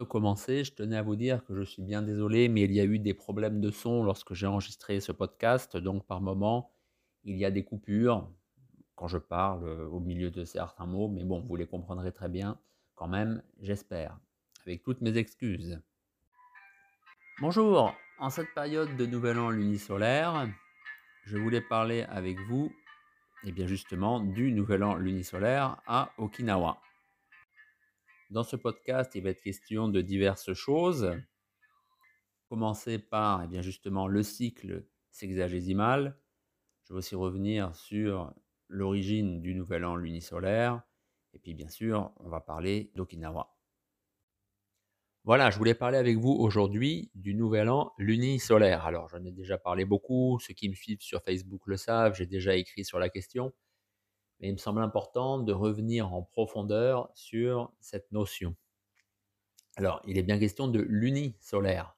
de commencer, je tenais à vous dire que je suis bien désolé, mais il y a eu des problèmes de son lorsque j'ai enregistré ce podcast. Donc, par moment, il y a des coupures quand je parle euh, au milieu de certains mots. Mais bon, vous les comprendrez très bien quand même, j'espère. Avec toutes mes excuses. Bonjour, en cette période de nouvel an lunisolaire, je voulais parler avec vous, et eh bien justement, du nouvel an lunisolaire à Okinawa. Dans ce podcast, il va être question de diverses choses. Commencer par eh bien justement le cycle sexagésimal. Je vais aussi revenir sur l'origine du nouvel an lunisolaire. Et puis bien sûr, on va parler d'Okinawa. Voilà, je voulais parler avec vous aujourd'hui du nouvel an lunisolaire. Alors, j'en ai déjà parlé beaucoup. Ceux qui me suivent sur Facebook le savent, j'ai déjà écrit sur la question mais il me semble important de revenir en profondeur sur cette notion. Alors, il est bien question de l'unisolaire.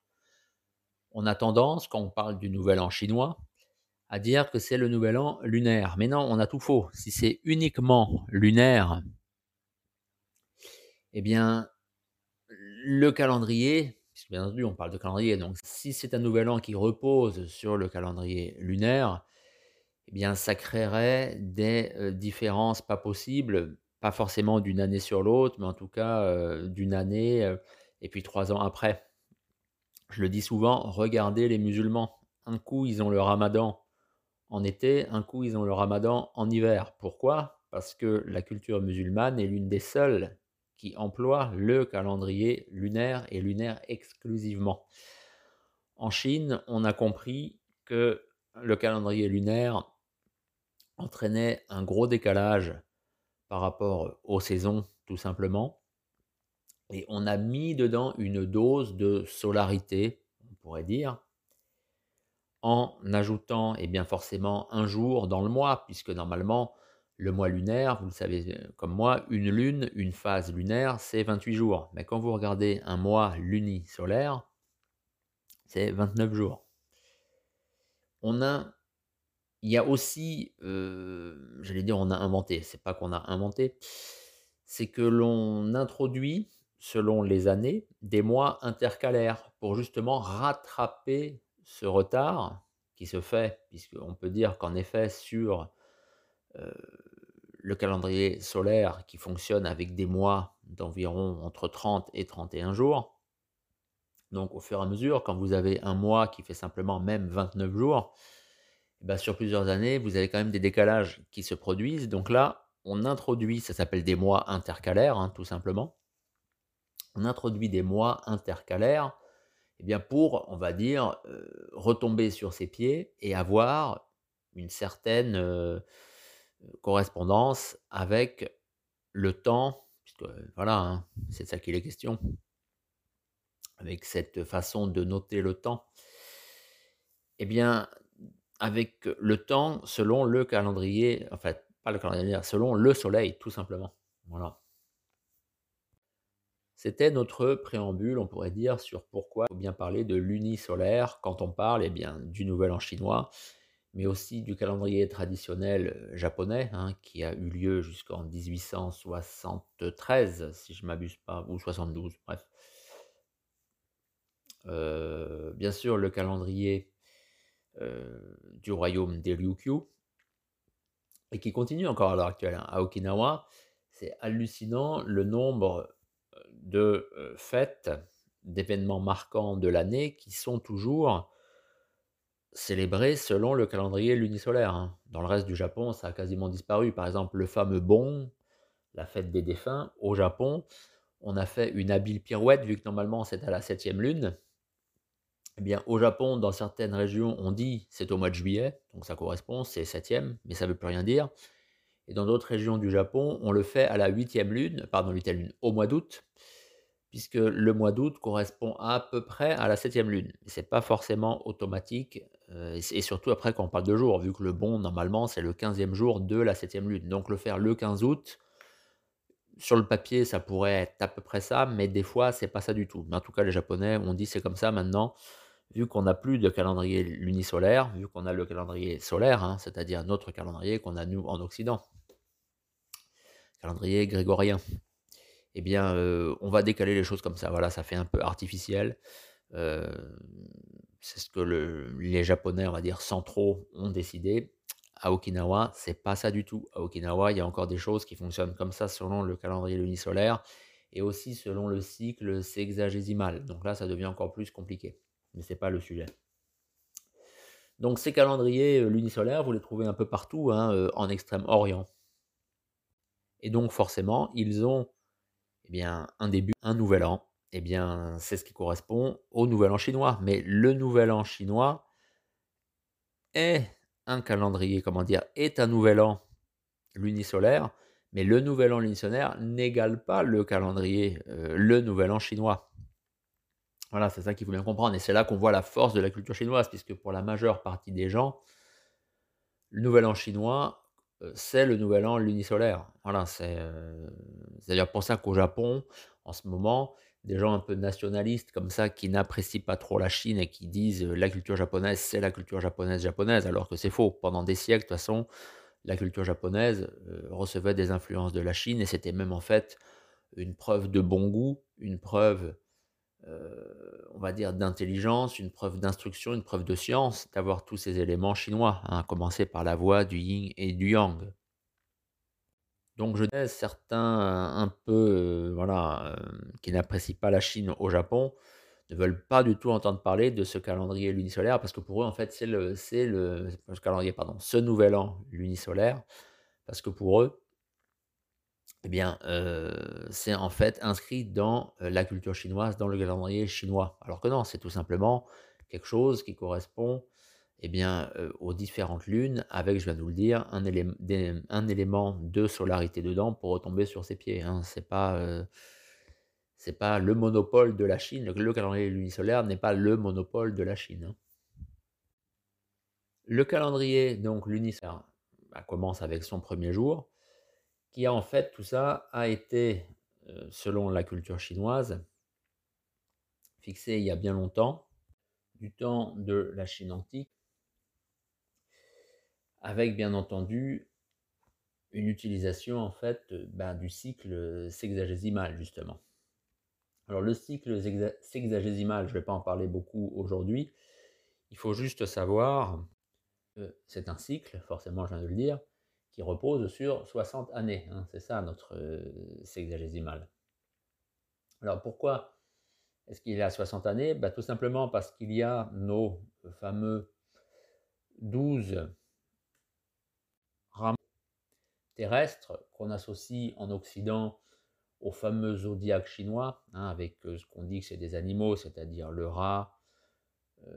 On a tendance, quand on parle du nouvel an chinois, à dire que c'est le nouvel an lunaire. Mais non, on a tout faux. Si c'est uniquement lunaire, eh bien, le calendrier, puisque bien entendu on parle de calendrier, donc si c'est un nouvel an qui repose sur le calendrier lunaire, eh bien, ça créerait des différences pas possibles, pas forcément d'une année sur l'autre, mais en tout cas d'une année et puis trois ans après. Je le dis souvent, regardez les musulmans. Un coup, ils ont le ramadan en été, un coup, ils ont le ramadan en hiver. Pourquoi? Parce que la culture musulmane est l'une des seules qui emploie le calendrier lunaire et lunaire exclusivement. En Chine, on a compris que le calendrier lunaire entraînait un gros décalage par rapport aux saisons, tout simplement. Et on a mis dedans une dose de solarité, on pourrait dire, en ajoutant et eh bien forcément un jour dans le mois, puisque normalement, le mois lunaire, vous le savez euh, comme moi, une lune, une phase lunaire, c'est 28 jours. Mais quand vous regardez un mois lunisolaire, c'est 29 jours. On a il y a aussi, j'allais dire on a inventé, c'est pas qu'on a inventé, c'est que l'on introduit, selon les années, des mois intercalaires pour justement rattraper ce retard qui se fait, puisqu'on peut dire qu'en effet sur le calendrier solaire qui fonctionne avec des mois d'environ entre 30 et 31 jours, donc au fur et à mesure, quand vous avez un mois qui fait simplement même 29 jours, eh ben, sur plusieurs années, vous avez quand même des décalages qui se produisent. Donc là, on introduit, ça s'appelle des mois intercalaires, hein, tout simplement. On introduit des mois intercalaires eh bien pour, on va dire, euh, retomber sur ses pieds et avoir une certaine euh, correspondance avec le temps, puisque voilà, hein, c'est ça qu'il est question, avec cette façon de noter le temps. Eh bien, avec le temps selon le calendrier, en fait, pas le calendrier, selon le soleil, tout simplement. Voilà. C'était notre préambule, on pourrait dire, sur pourquoi il faut bien parler de lunisolaire quand on parle eh bien, du nouvel an chinois, mais aussi du calendrier traditionnel japonais, hein, qui a eu lieu jusqu'en 1873, si je ne m'abuse pas, ou 72, bref. Bien sûr, le calendrier du royaume des Ryukyu, et qui continue encore à l'heure actuelle hein, à Okinawa. C'est hallucinant le nombre euh, de euh, fêtes, d'événements marquants de l'année qui sont toujours célébrés selon le calendrier lunisolaire. Hein. Dans le reste du Japon, ça a quasiment disparu. Par exemple, le fameux Bon, la fête des défunts, au Japon, on a fait une habile pirouette, vu que normalement c'est à la septième lune. Eh bien, au Japon, dans certaines régions, on dit c'est au mois de juillet, donc ça correspond, c'est septième, mais ça ne veut plus rien dire. Et dans d'autres régions du Japon, on le fait à la huitième lune, pardon, huitième lune, au mois d'août, puisque le mois d'août correspond à peu près à la septième lune. Ce n'est pas forcément automatique, euh, et surtout après quand on parle de jour, vu que le bon, normalement, c'est le quinzième jour de la septième lune. Donc le faire le 15 août, sur le papier, ça pourrait être à peu près ça, mais des fois, c'est pas ça du tout. Mais en tout cas, les Japonais ont dit c'est comme ça maintenant vu qu'on n'a plus de calendrier lunisolaire, vu qu'on a le calendrier solaire, hein, c'est-à-dire notre calendrier qu'on a nous en Occident, calendrier grégorien. eh bien, heu, on va décaler les choses comme ça. Voilà, ça fait un peu artificiel. Heu, c'est ce que le les Japonais, on va dire, centraux ont décidé. À Okinawa, c'est pas ça du tout. À Okinawa, il y a encore des choses qui fonctionnent comme ça selon le calendrier lunisolaire et aussi selon le cycle sexagésimal. Donc là, ça devient encore plus compliqué, mais c'est pas le sujet. Donc ces calendriers, heu, lunisolaires, vous les trouvez un peu partout, hein, heu, en Extrême-Orient. Et donc forcément, ils ont, eh bien, un début, un nouvel an. Eh bien, c'est ce qui correspond au nouvel an chinois. Mais le nouvel an chinois est un calendrier, comment dire, est un nouvel an lunisolaire, mais le nouvel an lunisolaire n'égale pas le calendrier, heu, le nouvel an chinois. Voilà, c'est ça qu'il faut bien comprendre et c'est là qu'on voit la force de la culture chinoise puisque pour la majeure partie des gens le nouvel an chinois, heu, c'est le nouvel an lunisolaire. Voilà, c'est, heu, c'est d'ailleurs pour ça qu'au Japon, en ce moment, des gens un peu nationalistes comme ça, qui n'apprécient pas trop la Chine et qui disent, heu: «La culture japonaise, c'est la culture japonaise, japonaise», alors que c'est faux. Pendant des siècles, de toute façon, la culture japonaise, recevait des influences de la Chine et c'était même en fait une preuve de bon goût, une preuve, on va dire d'intelligence, une preuve d'instruction, une preuve de science, d'avoir tous ces éléments chinois, hein, à commencer par la voie du yin et du yang. Donc je sais certains un peu, heu, voilà, qui n'apprécient pas la Chine au Japon, ne veulent pas du tout entendre parler de ce calendrier lunisolaire parce que pour eux, en fait, c'est le le calendrier, pardon, ce nouvel an lunisolaire, parce que pour eux eh bien, heu, c'est en fait inscrit dans, heu, la culture chinoise, dans le calendrier chinois. Alors que non, c'est tout simplement quelque chose qui correspond, eh bien, heu, aux différentes lunes avec, je viens de vous le dire, un élément de solarité dedans pour retomber sur ses pieds, hein. C'est pas, pas le monopole de la Chine. Le le calendrier lunisolaire n'est pas le monopole de la Chine, hein. Le calendrier donc lunisolaire, bah, commence avec son 1er jour, qui a en fait tout ça a été, heu, selon la culture chinoise fixé il y a bien longtemps, du temps de la Chine antique avec bien entendu une utilisation en fait, ben, du cycle, sexagésimal justement. Alors le cycle sexa sexagésimal, je vais pas en parler beaucoup aujourd'hui. Il faut juste savoir que c'est un cycle, forcément je viens de le dire, qui repose sur 60 années, hein. C'est ça notre, heu, sexagésimal. Alors pourquoi est-ce qu'il est à 60 années? Bah, tout simplement parce qu'il y a nos fameux 12 rameaux terrestres qu'on associe en occident au fameux zodiaque chinois, hein, avec, heu, ce qu'on dit que c'est des animaux, c'est-à-dire le rat,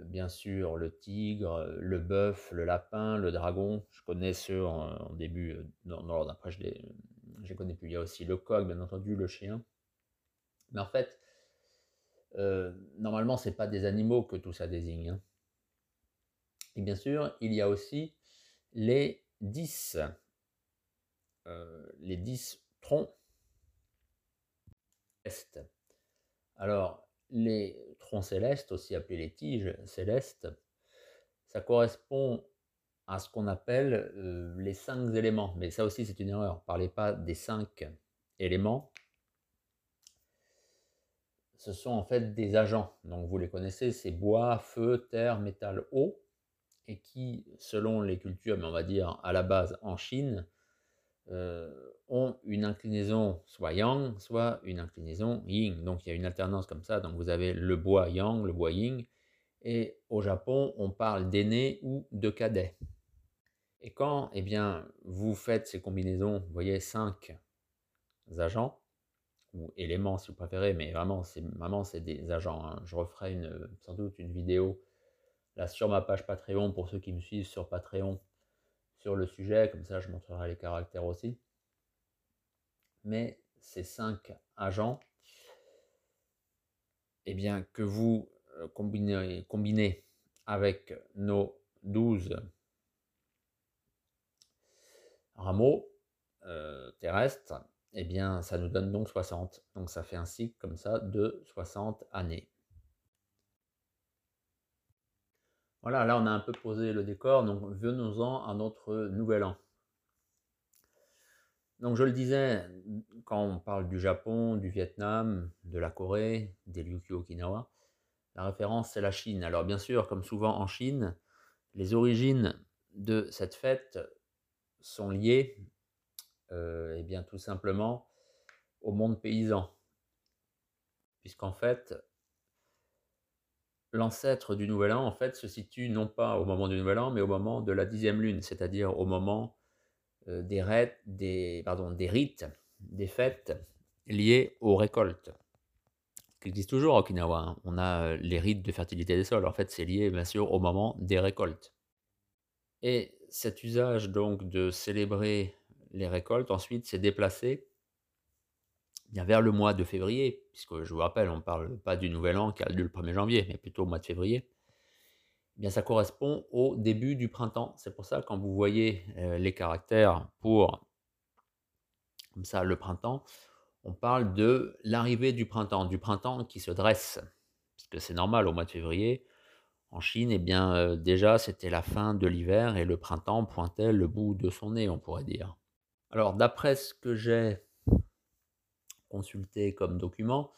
bien sûr le tigre, le bœuf, le lapin, le dragon. Je connais ceux en début, dans dans l'ordre, après je les les connais plus. Il y a aussi le coq, bien entendu, le chien. Mais en fait, normalement, c'est pas des animaux que tout ça désigne, hein. Et bien sûr, il y a aussi les 10 heu, les 10 troncs célestes. Alors, les troncs célestes, aussi appelés les tiges célestes, ça correspond à ce qu'on appelle, heu, les 5 éléments. Mais ça aussi, c'est une erreur. Parlez pas des 5 éléments ce sont en fait des agents. Donc vous les connaissez, c'est bois, feu, terre, métal, eau et qui, selon les cultures, mais on va dire à la base en Chine, heu, ont une inclinaison soit yang, soit une inclinaison yin. Donc il y a une alternance comme ça, donc vous avez le bois yang, le bois yin et au Japon, on parle d'aîné ou de cadet. Et quand, eh bien, vous faites ces combinaisons, vous voyez 5 agents ou éléments si vous préférez, mais vraiment c'est vraiment c'est des agents, hein. Je referai une, sans doute une vidéo là sur ma page Patreon pour ceux qui me suivent sur Patreon, le sujet, comme ça je montrerai les caractères aussi. Mais ces 5 agents eh bien, que vous, heu, combinez combinez avec nos 12 rameaux, heu, terrestres, eh bien, ça nous donne donc 60. Donc ça fait un cycle comme ça de 60 années. Voilà, là on a un peu posé le décor, donc venons-en à notre nouvel an. Donc je le disais, quand on parle du Japon, du Vietnam, de la Corée, des Ryukyu Okinawa, la référence c'est la Chine. Alors bien sûr, comme souvent en Chine, les origines de cette fête sont liées, euh, eh bien tout simplement au monde paysan. Puisqu'en fait, l'ancêtre du Nouvel An en fait se situe non pas au moment du Nouvel An, mais au moment de la dixième lune, c'est-à-dire au moment euh, des, rites, des, fêtes liées aux récoltes. qui existe toujours à Okinawa. Hein. On a euh, les rites de fertilité des sols. En fait, c'est lié bien sûr au moment des récoltes. Et cet usage donc de célébrer les récoltes ensuite s'est déplacé vers le mois de février, puisque je vous rappelle, on ne parle pas du nouvel an qui a lieu le 1er janvier, mais plutôt au mois de février. Eh bien, ça correspond au début du printemps. C'est pour ça quand vous voyez euh, les caractères pour comme ça le printemps, on parle de l'arrivée du printemps, du printemps qui se dresse, parce que c'est normal au mois de février. En Chine, eh bien, euh, déjà, c'était la fin de l'hiver et le printemps pointait le bout de son nez, on pourrait dire. Alors, d'après ce que j'ai consulté comme document,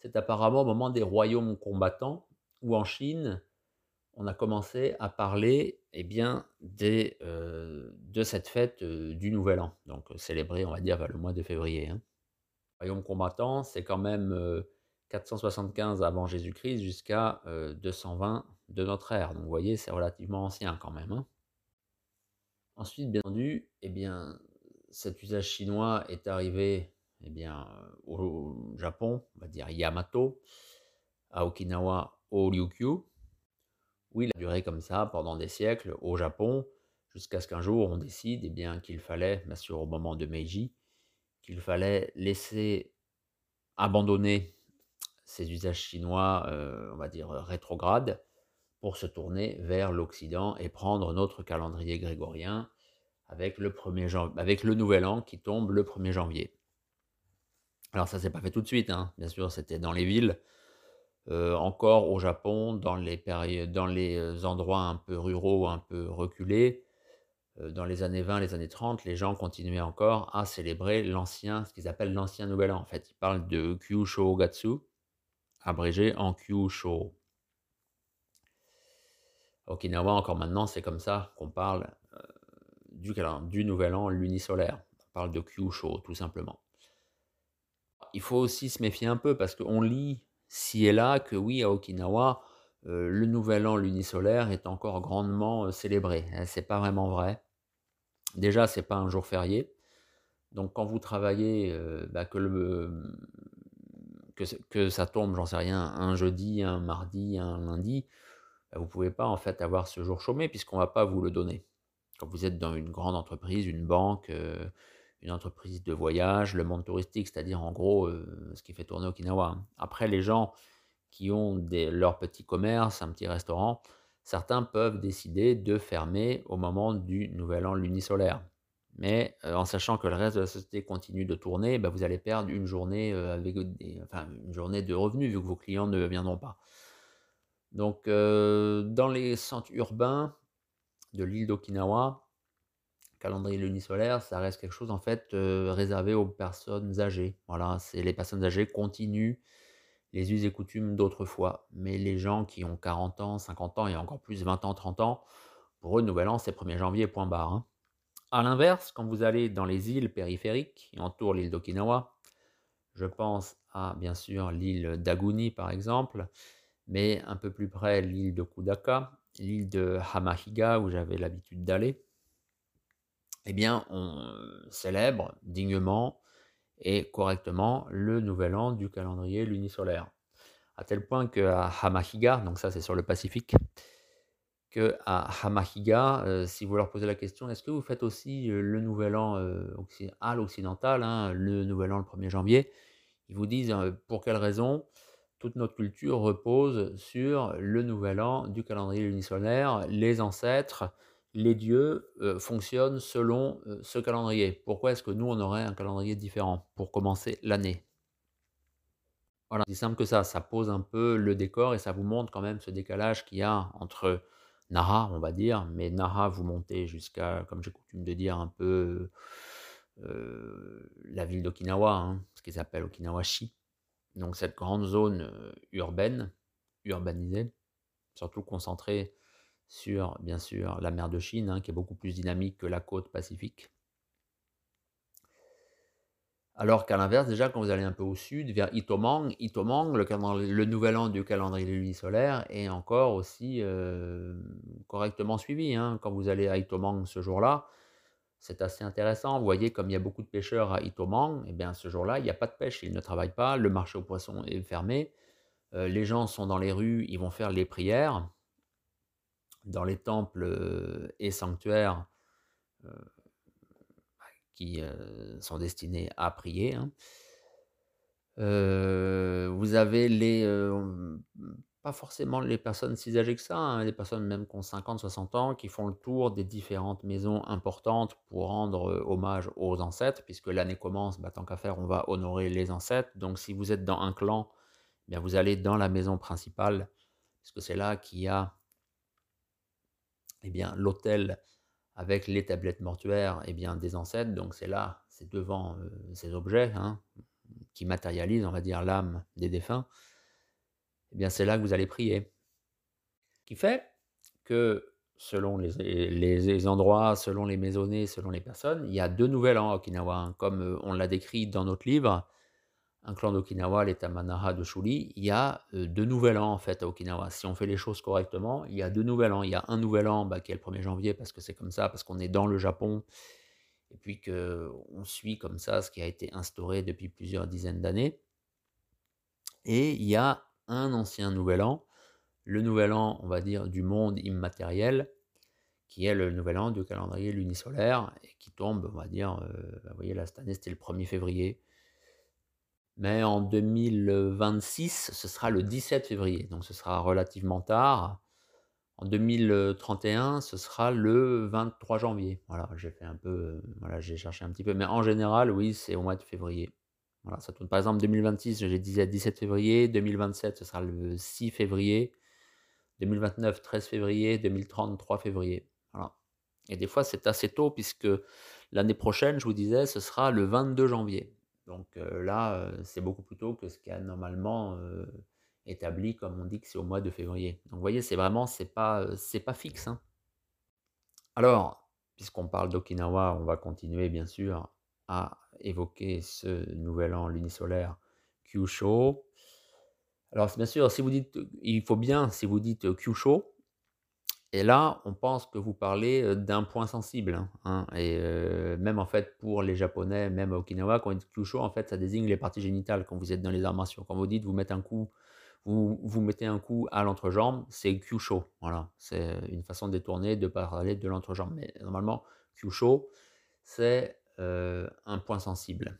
c'est apparemment au moment des royaumes combattants, où en Chine, on a commencé à parler eh bien, des, euh, de cette fête euh, du Nouvel An, donc euh, célébrée, on va dire, vers le mois de février. Hein. Royaume combattant, c'est quand même 475 avant Jésus-Christ jusqu'à 220 de notre ère. Donc vous voyez, c'est relativement ancien quand même. Hein. Ensuite, bien entendu, eh bien, cet usage chinois est arrivé eh bien, au Japon, on va dire Yamato, à Okinawa, au Ryukyu, oui, il a duré comme ça pendant des siècles au Japon, jusqu'à ce qu'un jour on décide eh qu'il fallait, bien sûr au moment de Meiji, qu'il fallait laisser abandonner ces usages chinois, euh, on va dire rétrogrades, pour se tourner vers l'Occident et prendre notre calendrier grégorien avec le, 1er avec le nouvel an qui tombe le 1er janvier. Alors ça s'est pas fait tout de suite, hein. bien sûr c'était dans les villes, euh, encore au Japon, dans les, euh, endroits un peu ruraux, un peu reculés, euh, dans les années 20, les années 30, les gens continuaient encore à célébrer l'ancien, ce qu'ils appellent l'ancien nouvel an. En fait, ils parlent de Kyusho Gatsu, abrégé en Kyusho. Okinawa, encore maintenant, c'est comme ça qu'on parle du, du nouvel an lunisolaire. On parle de Kyusho, tout simplement. Il faut aussi se méfier un peu parce qu'on lit si et là que oui, à Okinawa, euh, le nouvel an lunisolaire est encore grandement euh, célébré. Hein, c'est pas vraiment vrai. Déjà, c'est pas un jour férié. Donc quand vous travaillez, euh, bah, que, que, que, ça tombe, j'en sais rien, un jeudi, un mardi, un lundi, bah, vous pouvez pas en fait avoir ce jour chômé puisqu'on va pas vous le donner. Quand vous êtes dans une grande entreprise, une banque, une entreprise de voyage, le monde touristique, c'est-à-dire en gros euh, ce qui fait tourner Okinawa. Après, les gens qui ont leur petit commerce, un petit restaurant, certains peuvent décider de fermer au moment du nouvel an lunisolaire. Mais euh, en sachant que le reste de la société continue de tourner, bah, vous allez perdre une journée, euh, avec une journée de revenus vu que vos clients ne viendront pas. Donc, dans les centres urbains de l'île d'Okinawa, calendrier lunisolaire, ça reste quelque chose en fait euh, réservé aux personnes âgées. Voilà, c'est les personnes âgées continuent les us et coutumes d'autrefois. Mais les gens qui ont 40 ans, 50 ans et encore plus 20 ans, 30 ans, pour eux, Nouvel An, c'est 1er janvier, point barre. Hein. A l'inverse, quand vous allez dans les îles périphériques qui entourent l'île d'Okinawa, je pense à bien sûr l'île d'Aguni par exemple, mais un peu plus près l'île de Kudaka, l'île de Hamahiga où j'avais l'habitude d'aller, eh bien, on célèbre dignement et correctement le nouvel an du calendrier lunisolaire. À tel point qu'à Hamahiga, donc ça c'est sur le Pacifique, que à Hamahiga, euh, si vous leur posez la question, est-ce que vous faites aussi euh, le nouvel an euh, à l'occidental, hein, le nouvel an le 1er janvier Ils vous disent pour quelle raison toute notre culture repose sur le nouvel an du calendrier lunisolaire, les ancêtres, les dieux euh, fonctionnent selon euh, ce calendrier. Pourquoi est-ce que nous, on aurait un calendrier différent pour commencer l'année? Voilà, c'est simple que ça, ça pose un peu le décor et ça vous montre quand même ce décalage qu'il y a entre Nara, on va dire, mais Nara, vous montez jusqu'à, comme j'ai coutume de dire, un peu la ville d'Okinawa, hein, ce qu'ils appellent Okinawa-shi. Donc cette grande zone urbaine, urbanisée, surtout concentrée sur, bien sûr, la mer de Chine, hein, qui est beaucoup plus dynamique que la côte pacifique. Alors qu'à l'inverse, déjà, quand vous allez un peu au sud, vers Itomang, Itomang, le, nouvel an du calendrier lunisolaire est encore aussi correctement suivi. Hein. Quand vous allez à Itomang ce jour-là, c'est assez intéressant. Vous voyez, comme il y a beaucoup de pêcheurs à Itomang, eh bien ce jour-là, il n'y a pas de pêche, ils ne travaillent pas, le marché aux poissons est fermé, les gens sont dans les rues, ils vont faire les prières dans les temples et sanctuaires qui sont destinés à prier. Hein. vous avez les, pas forcément les personnes si âgées que ça, hein, les personnes même qui ont 50, 60 ans, qui font le tour des différentes maisons importantes pour rendre hommage aux ancêtres, puisque l'année commence, bah, tant qu'à faire, on va honorer les ancêtres. Donc si vous êtes dans un clan, eh bien vous allez dans la maison principale, puisque c'est là qu'il y a eh bien, l'autel avec les tablettes mortuaires eh bien, des ancêtres. Donc c'est là, c'est devant ces objets hein, qui matérialisent, on va dire, l'âme des défunts. Eh bien, c'est là que vous allez prier. Ce qui fait que selon les, endroits, selon les maisonnées, selon les personnes, il y a deux nouvelles à Okinawa. Hein. Comme on l'a décrit dans notre livre, un clan d'Okinawa, les Tamanaha de Shuli, il y a deux nouvel an en fait à Okinawa. Si on fait les choses correctement, il y a deux nouvel an. Il y a un nouvel an bah, qui est le 1er janvier parce que c'est comme ça, parce qu'on est dans le Japon, et puis qu'on suit comme ça ce qui a été instauré depuis plusieurs dizaines d'années. Et il y a un ancien nouvel an, le nouvel an, on va dire, du monde immatériel, qui est le nouvel an du calendrier lunisolaire, et qui tombe, on va dire, bah, vous voyez là, cette année c'était le 1er février, mais en 2026, ce sera le 17 février, donc ce sera relativement tard. En 2031, ce sera le 23 janvier. Voilà, j'ai fait un peu, voilà, j'ai cherché un petit peu, mais en général, oui, c'est au mois de février. Par exemple, 2026, j'ai dit 17 février, 2027, ce sera le 6 février, 2029, 13 février, 2030, 3 février. Voilà. Et des fois, c'est assez tôt, puisque l'année prochaine, je vous disais, ce sera le 22 janvier. Donc là, c'est beaucoup plus tôt que ce qui a normalement établi, comme on dit que c'est au mois de février. Donc vous voyez, c'est vraiment, c'est pas, pas fixe. Hein. Alors, puisqu'on parle d'Okinawa, on va continuer bien sûr à évoquer ce nouvel an lunisolaire Kyusho. Alors bien sûr, si vous dites, il faut bien, si vous dites Kyusho, et là, on pense que vous parlez d'un point sensible. Hein, hein, et même en fait, pour les Japonais, même à Okinawa, quand on dit kyusho, en fait, ça désigne les parties génitales quand vous êtes dans les armations. Quand vous dites vous mettez un coup, vous, mettez un coup à l'entrejambe, c'est kyusho. Voilà, c'est une façon détournée de parler de l'entrejambe. Mais normalement, kyusho, c'est un point sensible.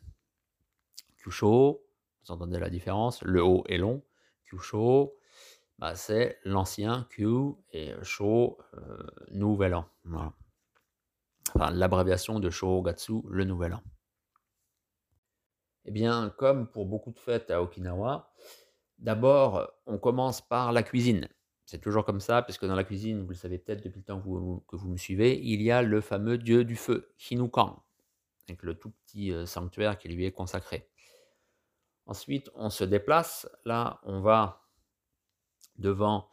Kyusho, vous entendez la différence, le haut est long. Kyusho, bah, c'est l'ancien Q et Sho euh, Nouvel An. Enfin, l'abréviation de Shogatsu, le Nouvel An. Eh bien, comme pour beaucoup de fêtes à Okinawa, d'abord, on commence par la cuisine. C'est toujours comme ça, puisque dans la cuisine, vous le savez peut-être depuis le temps que vous, que vous, me suivez, il y a le fameux dieu du feu, Hinukan, avec le tout petit euh, sanctuaire qui lui est consacré. Ensuite, on se déplace. Là, on va devant,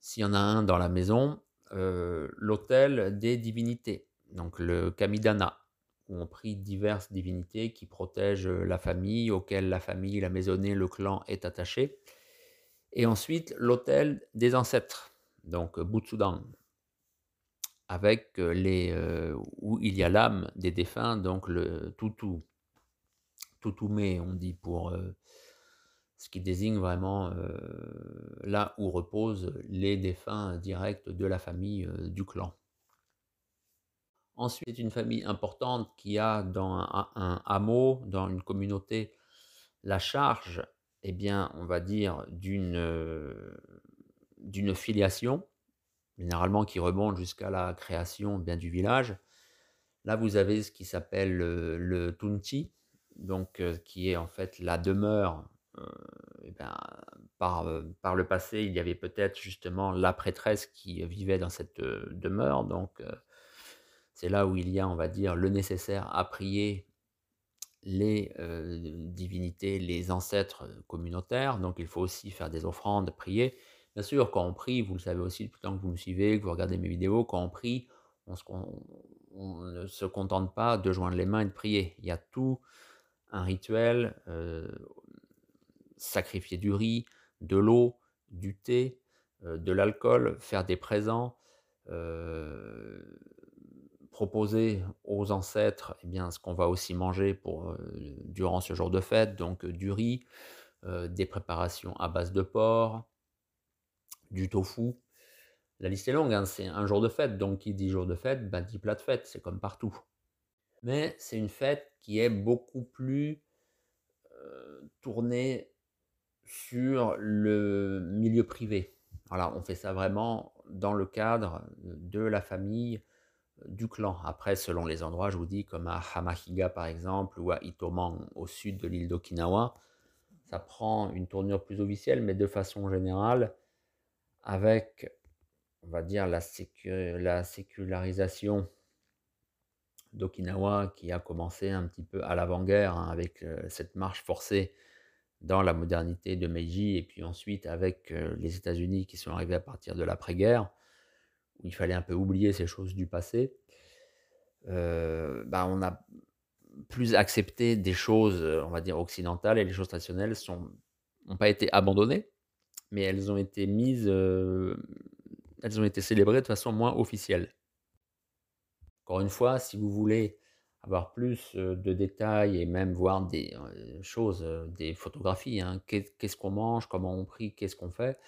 s'il y en a un dans la maison, euh, l'autel des divinités, donc le Kamidana, où on prie diverses divinités qui protègent la famille, auxquelles la famille, la maisonnée, le clan est attaché. Et ensuite, l'autel des ancêtres, donc Butsudan, avec les, euh, où il y a l'âme des défunts, donc le Tutu, Tutume, on dit pour euh, ce qui désigne vraiment là où reposent les défunts directs de la famille du clan. Ensuite, une famille importante qui a dans un, hameau, dans une communauté, la charge, eh bien, on va dire, d'une d'une filiation, généralement qui remonte jusqu'à la création bien du village. Là, vous avez ce qui s'appelle le, le Tunti, donc qui est en fait la demeure euh, ben, par, euh, par le passé, il y avait peut-être justement la prêtresse qui vivait dans cette euh, demeure. Donc, C'est là où il y a, on va dire, le nécessaire à prier les divinités, les ancêtres communautaires. Donc il faut aussi faire des offrandes, prier. Bien sûr, quand on prie, vous le savez aussi depuis le temps que vous me suivez, que vous regardez mes vidéos, quand on prie, on, ne se contente pas de joindre les mains et de prier. Il y a tout un rituel, sacrifier du riz, de l'eau, du thé, de l'alcool, faire des présents, proposer aux ancêtres eh bien, ce qu'on va aussi manger pour, durant ce jour de fête, donc du riz, des préparations à base de porc, du tofu. La liste est longue, hein, c'est un jour de fête, donc qui dit jour de fête, ben, dit plat de fête, c'est comme partout. Mais c'est une fête qui est beaucoup plus tournée sur le milieu privé. Voilà, on fait ça vraiment dans le cadre de la famille, du clan. Après, selon les endroits, je vous dis, comme à Hamahiga par exemple, ou à Itoman au sud de l'île d'Okinawa, ça prend une tournure plus officielle, mais de façon générale, avec, on va dire, la, la sécularisation d'Okinawa qui a commencé un petit peu à l'avant-guerre, hein, avec euh, cette marche forcée dans la modernité de Meiji, et puis ensuite avec euh, les États-Unis qui sont arrivés à partir de l'après-guerre, où il fallait un peu oublier ces choses du passé, euh, bah on a plus accepté des choses, euh, on va dire, occidentales, et les choses traditionnelles n'ont pas été abandonnées, mais elles ont été mises, euh, elles ont été célébrées de façon moins officielle. Encore une fois, si vous voulez avoir plus de détails et même voir des choses, des photographies, hein, qu'est-ce qu'on mange, comment on prie, qu'est-ce qu'on fait,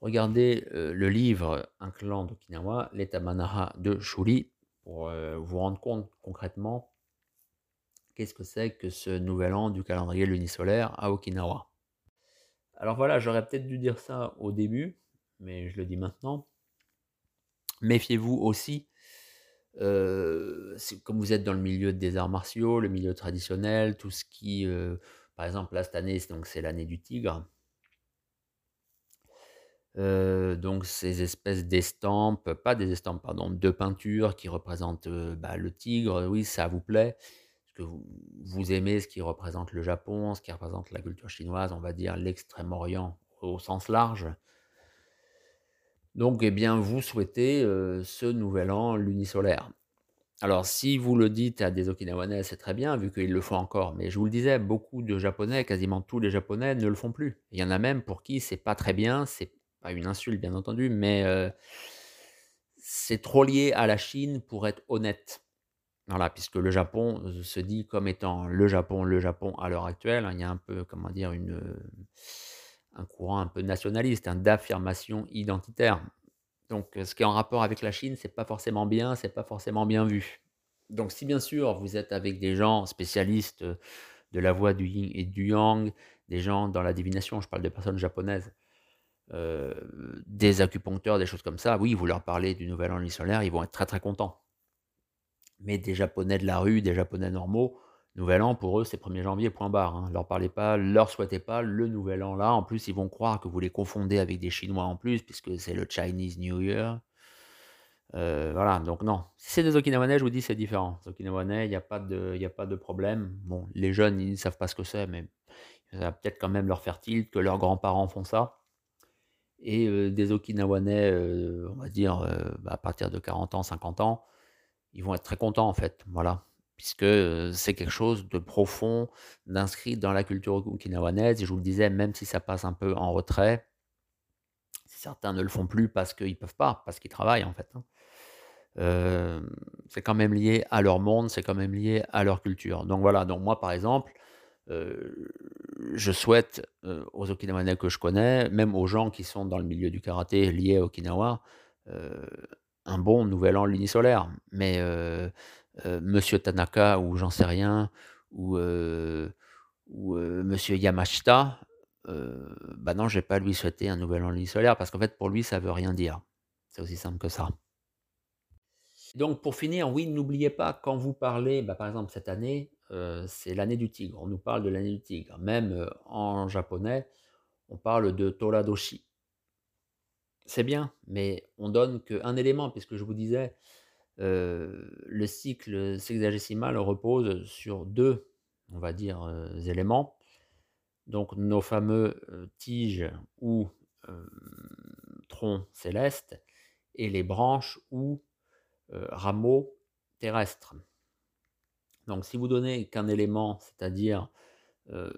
Regardez le livre Un clan d'Okinawa, l'état Manaha de Shuri, pour vous rendre compte concrètement qu'est-ce que c'est que ce nouvel an du calendrier lunisolaire à Okinawa. Alors voilà, j'aurais peut-être dû dire ça au début, mais je le dis maintenant. Méfiez-vous aussi, comme vous êtes dans le milieu des arts martiaux, le milieu traditionnel, tout ce qui, par exemple, là cette année, c'est l'année du tigre donc ces espèces d'estampes, pas des estampes, pardon, de peintures qui représentent, bah, le tigre, oui, ça vous plaît. Parce que vous vous aimez ce qui représente le Japon, ce qui représente la culture chinoise, on va dire l'Extrême-Orient au sens large. Donc, eh bien, vous souhaitez, ce nouvel an lunisolaire. Alors, si vous le dites à des Okinawanais, c'est très bien, vu qu'ils le font encore. Mais je vous le disais, beaucoup de Japonais, quasiment tous les Japonais, ne le font plus. Il y en a même pour qui c'est pas très bien, c'est une insulte bien entendu, mais c'est trop lié à la Chine pour être honnête. Voilà, puisque le Japon se dit comme étant le Japon, le Japon à l'heure actuelle. Hein, il y a un peu, comment dire, une, un courant un peu nationaliste, hein, d'affirmation identitaire. Donc, ce qui est en rapport avec la Chine, c'est pas forcément bien, c'est pas forcément bien vu. Donc, si bien sûr vous êtes avec des gens spécialistes de la voie du yin et du yang, des gens dans la divination, je parle de personnes japonaises, des acupuncteurs, des choses comme ça, oui, vous leur parlez du nouvel an solaire, ils vont être très très contents. Mais des japonais de la rue, des japonais normaux, nouvel an pour eux c'est 1er janvier, point barre. Hein. Leur parlez pas, leur souhaitez pas le nouvel an là. En plus, ils vont croire que vous les confondez avec des Chinois en plus, puisque c'est le Chinese New Year. voilà, donc non. Si c'est des Okinawanais, je vous dis c'est différent. Les Okinawanais, il n'y a, pas de, a pas de problème. Bon, les jeunes, ils ne savent pas ce que c'est, mais ça va peut-être quand même leur faire tilt que leurs grands-parents font ça et des Okinawanais, on va dire, bah, à partir de 40 ans, 50 ans, ils vont être très contents en fait, voilà. Puisque c'est quelque chose de profond, d'inscrit dans la culture okinawanaise. Et je vous le disais, même si ça passe un peu en retrait, certains ne le font plus parce qu'ils ne peuvent pas, parce qu'ils travaillent en fait. Hein. c'est quand même lié à leur monde, c'est quand même lié à leur culture. Donc voilà, donc moi par exemple, je souhaite aux Okinawanais que je connais, même aux gens qui sont dans le milieu du karaté lié à Okinawa, un bon nouvel an lunisolaire. Mais Monsieur Tanaka ou j'en sais rien, ou, ou Monsieur Yamashita, bah non, je vais pas lui souhaiter un nouvel an lunisolaire parce qu'en fait pour lui ça veut rien dire. C'est aussi simple que ça. Donc pour finir, oui, n'oubliez pas quand vous parlez, bah, par exemple cette année, c'est l'année du tigre. On nous parle de l'année du tigre. Même en japonais, on parle de Toradoshi. C'est bien, mais on donne qu'un élément, puisque je vous disais, le cycle sexagésimal repose sur deux, on va dire, éléments. Donc nos fameux tiges ou troncs célestes et les branches ou rameaux terrestres. Donc si vous donnez qu'un élément, c'est-à-dire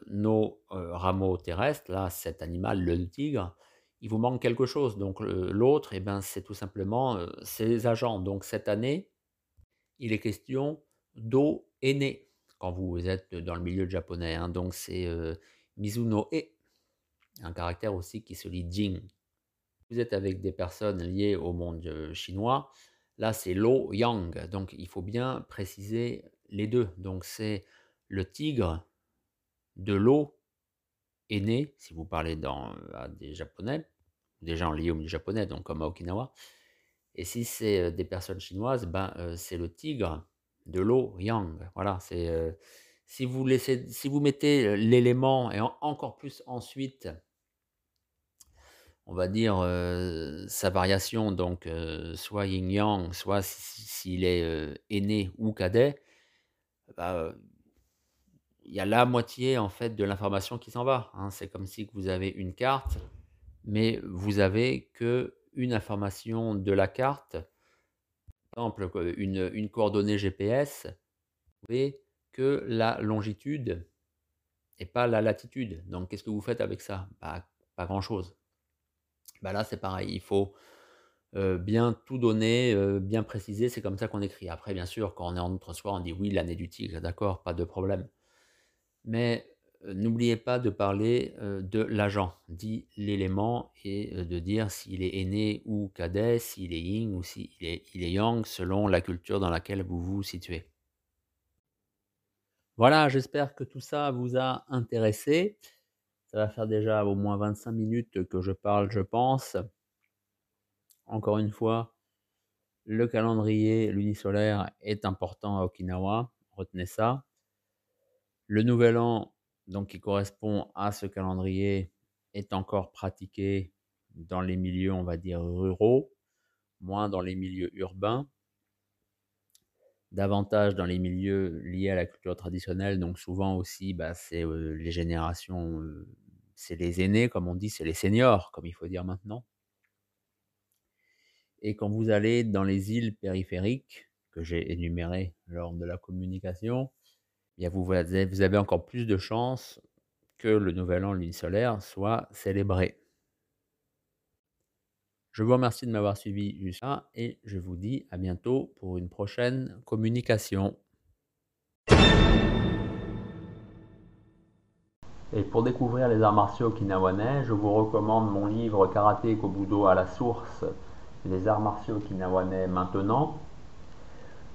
nos rameaux terrestres, là cet animal, le tigre, il vous manque quelque chose. Donc l'autre, eh ben, c'est tout simplement ses agents. Donc cette année, il est question d'eau aînée quand vous êtes dans le milieu japonais. Hein. Donc c'est Mizuno E, un caractère aussi qui se lit Jing. Vous êtes avec des personnes liées au monde chinois. Là, c'est Lo Yang. Donc il faut bien préciser les deux. Donc c'est le tigre de l'eau aîné, si vous parlez dans, à des Japonais, des gens liés au milieu japonais, donc comme à Okinawa. Et si c'est des personnes chinoises, ben, c'est le tigre de l'eau yang. Voilà, c'est si vous laissez, si vous mettez l'élément et encore plus ensuite, on va dire sa variation, donc soit yin yang, soit s'il est aîné ou cadet, bah, il y a la moitié en fait de l'information qui s'en va. Hein. C'est comme si vous avez une carte, mais vous avez que une information de la carte, par exemple une, coordonnée GPS, vous voyez que la longitude et pas la latitude. Donc qu'est-ce que vous faites avec ça? Bah, Pas grand-chose. Bah, là c'est pareil, il faut bien tout donner, bien préciser, c'est comme ça qu'on écrit. Après bien sûr, quand on est en notre soir, on dit oui l'année du tigre, d'accord, pas de problème. Mais n'oubliez pas de parler de l'agent, dit l'élément, et de dire s'il est aîné ou cadet, s'il est yin ou s'il est, il est yang, selon la culture dans laquelle vous vous situez. Voilà, j'espère que tout ça vous a intéressé. Ça va faire déjà au moins 25 minutes que je parle, je pense. Encore une fois, le calendrier lunisolaire est important à Okinawa, retenez ça. Le nouvel an, donc qui correspond à ce calendrier, est encore pratiqué dans les milieux, on va dire, ruraux, moins dans les milieux urbains, davantage dans les milieux liés à la culture traditionnelle. Donc souvent aussi, bah, c'est les générations, c'est les aînés, comme on dit, c'est les seniors, comme il faut dire maintenant. Et quand vous allez dans les îles périphériques, que j'ai énumérées lors de la communication, vous, avez, encore plus de chances que le nouvel an lunisolaire soit célébré. Je vous remercie de m'avoir suivi jusqu'à et je vous dis à bientôt pour une prochaine communication. Et pour découvrir les arts martiaux okinawanais, je vous recommande mon livre Karaté Kobudo à la source, les arts martiaux okinawanais maintenant,